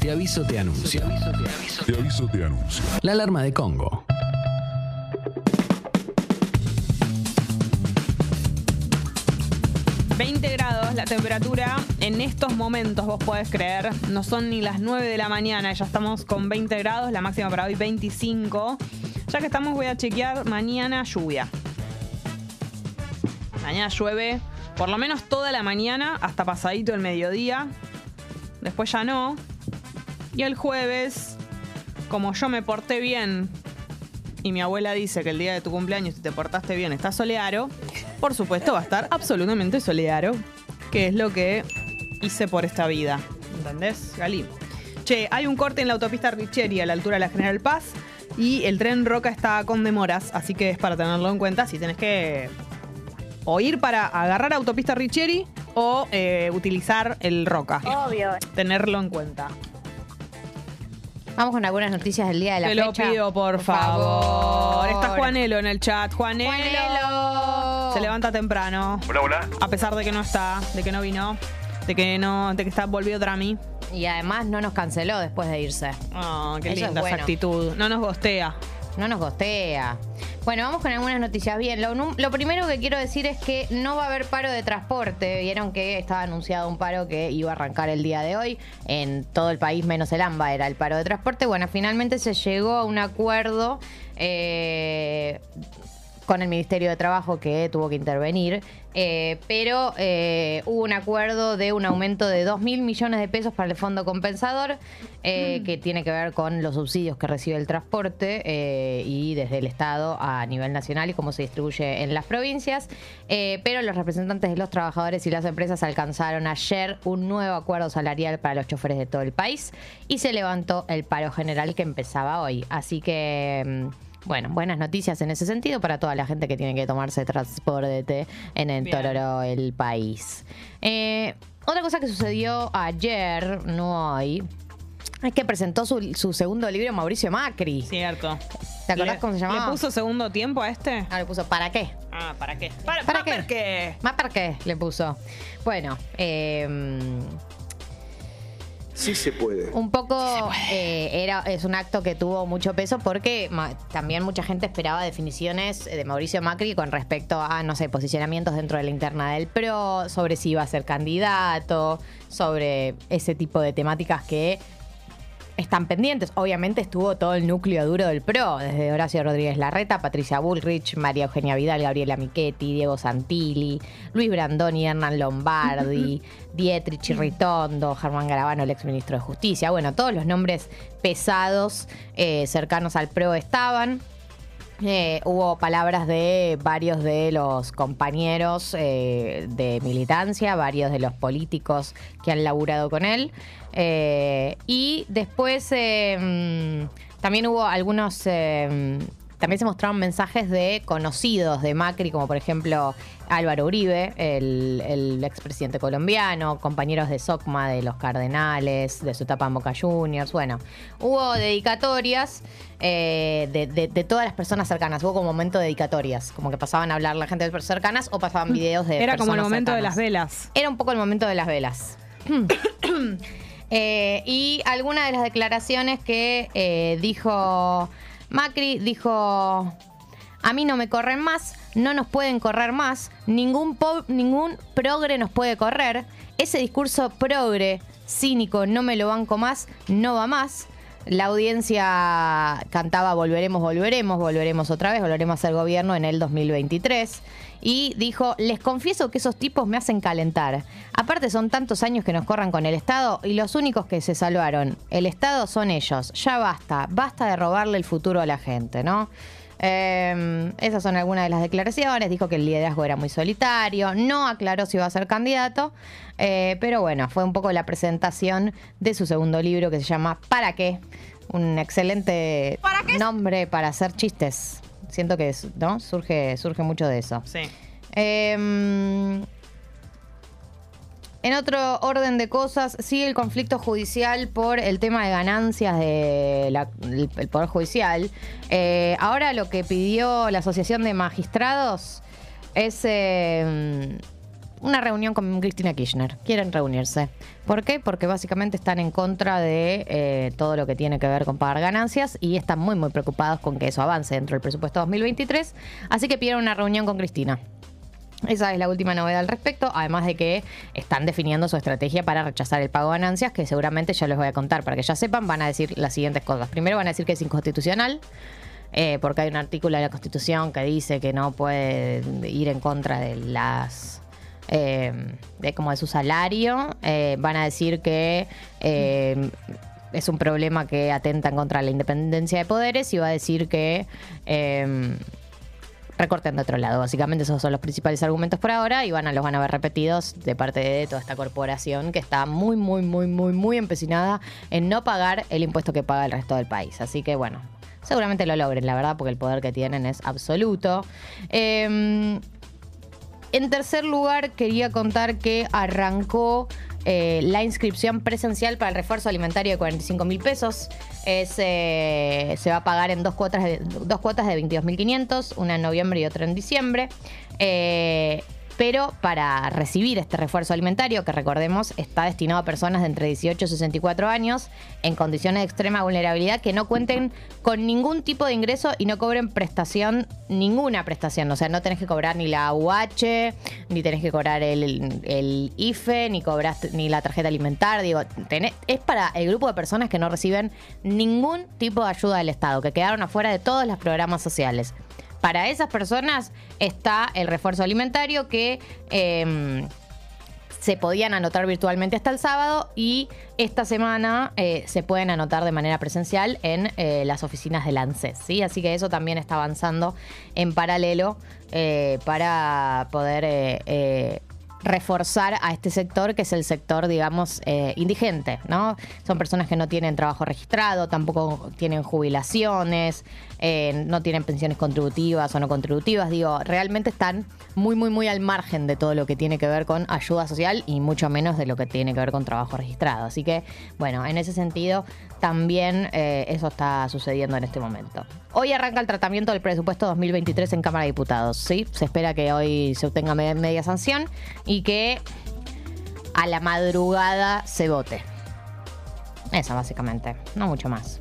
Te aviso, te anuncio. Te aviso, te anuncio. La alarma de Congo. ...20 grados la temperatura en estos momentos, vos podés creer, no son ni las 9 de la mañana, ya estamos con 20 grados, la máxima para hoy 25. Ya que estamos voy a chequear mañana lluvia. Mañana llueve por lo menos toda la mañana hasta pasadito el mediodía. Después ya no. Y el jueves, como yo me porté bien y mi abuela dice que el día de tu cumpleaños si te portaste bien está solearo, por supuesto va a estar absolutamente solearo, que es lo que hice por esta vida. ¿Entendés, Gali? Che, hay un corte en la autopista Richieri a la altura de la General Paz y el tren Roca está con demoras, así que es para tenerlo en cuenta si tenés que o ir para agarrar autopista Richieri o eh, utilizar el Roca. Obvio. Tenerlo en cuenta. Vamos con algunas noticias del día de la Te fecha. lo pido, por, Por favor. favor. Está Juanelo en el chat. Juanelo. Juanelo. Se levanta temprano. Hola, hola. A pesar de que no está, de que no vino, de que no, de que está volvió Drami. Y además no nos canceló después de irse. Oh, qué Eso es linda esa actitud. No nos gostea. No nos gostea. Bueno, vamos con algunas noticias. Bien, lo, lo primero que quiero decir es que no va a haber paro de transporte. Vieron que estaba anunciado un paro que iba a arrancar el día de hoy. En todo el país, menos el AMBA, era el paro de transporte. Bueno, finalmente se llegó a un acuerdo eh, con el Ministerio de Trabajo que tuvo que intervenir. eh, pero eh, hubo un acuerdo de un aumento de 2 mil millones de pesos para el fondo compensador, eh, que tiene que ver con los subsidios que recibe el transporte y desde el Estado a nivel nacional y cómo se distribuye en las provincias. Pero los representantes de los trabajadores y las empresas alcanzaron ayer un nuevo acuerdo salarial para los choferes de todo el país y se levantó el paro general que empezaba hoy. Así que. Bueno, buenas noticias en ese sentido para toda la gente que tiene que tomarse transporte en el Bien. Tororo el país. Eh, otra cosa que sucedió ayer, no hoy, es que presentó su, su segundo libro Mauricio Macri. Cierto. ¿Te acordás Le- cómo se llamaba? ¿Le puso segundo tiempo a este? Ah, le puso ¿para qué? Ah, ¿para qué? ¿Para, ¿Para pa- qué? ¿Para qué? ¿Más para qué? Le puso. Bueno, eh, Sí se puede. Un poco eh, era es un acto que tuvo mucho peso porque ma- también mucha gente esperaba definiciones de Mauricio Macri con respecto a, no sé, posicionamientos dentro de la interna del PRO, sobre si iba a ser candidato, sobre ese tipo de temáticas que están pendientes. Obviamente estuvo todo el núcleo duro del PRO, desde Horacio Rodríguez Larreta, Patricia Bullrich, María Eugenia Vidal, Gabriela Michetti, Diego Santilli, Luis Brandoni, Hernán Lombardi, Dietrich Ritondo, Germán Garabano, el exministro de Justicia. Bueno, todos los nombres pesados eh, cercanos al PRO estaban. Eh, hubo palabras de varios de los compañeros eh, de militancia, varios de los políticos que han laburado con él. Eh, y después mm, también hubo algunos... también se mostraron mensajes de conocidos de Macri, como por ejemplo Álvaro Uribe, el, el expresidente colombiano, compañeros de SOCMA, de los Cardenales, de su etapa en Boca Juniors. Bueno, hubo dedicatorias eh, de, de- de todas las personas cercanas. Hubo como momento de dedicatorias, como que pasaban a hablar la gente de personas cercanas o pasaban videos de Era como el momento de las velas. Era un poco el momento de las velas. Eh, y alguna de las declaraciones que eh, dijo Macri, dijo, a mí no me corren más, no nos pueden correr más, ningún, ningún progre nos puede correr, ese discurso progre, cínico, no me lo banco más, no va más. La audiencia cantaba Volveremos, volveremos, volveremos otra vez, volveremos a ser gobierno en el 2023. Y dijo, les confieso que esos tipos me hacen calentar. Aparte son tantos años que nos corran con el Estado y los únicos que se salvaron, el Estado son ellos. Ya basta, basta de robarle el futuro a la gente, ¿no? Eh, esas son algunas de las declaraciones. Dijo que el liderazgo era muy solitario. No aclaró si iba a ser candidato. Eh, pero bueno, fue un poco la presentación de su segundo libro que se llama ¿Para qué? Un excelente nombre para hacer chistes. Siento que surge, surge mucho de eso. Sí. Eh, en otro orden de cosas, sigue el conflicto judicial por el tema de ganancias del Poder Judicial. Eh, ahora lo que pidió la Asociación de Magistrados es eh, una reunión con Cristina Kirchner. Quieren reunirse. ¿Por qué? Porque básicamente están en contra de eh, todo lo que tiene que ver con pagar ganancias y están muy, muy preocupados con que eso avance dentro del presupuesto 2023. Así que pidieron una reunión con Cristina. Esa es la última novedad al respecto, además de que están definiendo su estrategia para rechazar el pago de ganancias, que seguramente ya les voy a contar para que ya sepan, van a decir las siguientes cosas. Primero van a decir que es inconstitucional, eh, porque hay un artículo de la Constitución que dice que no puede ir en contra de las eh, de como de su salario. Eh, van a decir que eh, es un problema que atenta en contra la independencia de poderes y va a decir que recorten de otro lado. Básicamente esos son los principales argumentos por ahora y van a, los van a ver repetidos de parte de toda esta corporación que está muy, muy, muy, muy, muy empecinada en no pagar el impuesto que paga el resto del país. Así que bueno, seguramente lo logren, la verdad, porque el poder que tienen es absoluto. Eh, en tercer lugar, quería contar que arrancó eh, la inscripción presencial para el refuerzo alimentario de 45 mil pesos. Es, eh, se va a pagar en dos cuotas de, dos cuotas de 22.500, una en noviembre y otra en diciembre. Eh, pero para recibir este refuerzo alimentario, que recordemos está destinado a personas de entre 18 y 64 años en condiciones de extrema vulnerabilidad que no cuenten con ningún tipo de ingreso y no cobren prestación, ninguna prestación. O sea, no tenés que cobrar ni la UH, ni tenés que cobrar el, el IFE, ni cobras ni la tarjeta alimentar. Digo, tenés- es para el grupo de personas que no reciben ningún tipo de ayuda del Estado, que quedaron afuera de todos los programas sociales. Para esas personas está el refuerzo alimentario que eh, se podían anotar virtualmente hasta el sábado y esta semana eh, se pueden anotar de manera presencial en eh, las oficinas del ANSES. ¿sí? Así que eso también está avanzando en paralelo eh, para poder reforzar a este sector, que es el sector, digamos, eh, indigente, ¿no? Son personas que no tienen trabajo registrado, tampoco tienen jubilaciones, eh, no tienen pensiones contributivas o no contributivas. Digo, realmente están muy, muy, muy al margen de todo lo que tiene que ver con ayuda social y mucho menos de lo que tiene que ver con trabajo registrado. Así que, bueno, en ese sentido, también eh, eso está sucediendo en este momento. Hoy arranca el tratamiento del presupuesto 2023 en Cámara de Diputados, ¿sí? Se espera que hoy se obtenga media, sanción y que a la madrugada se vote. Eso, básicamente. No mucho más.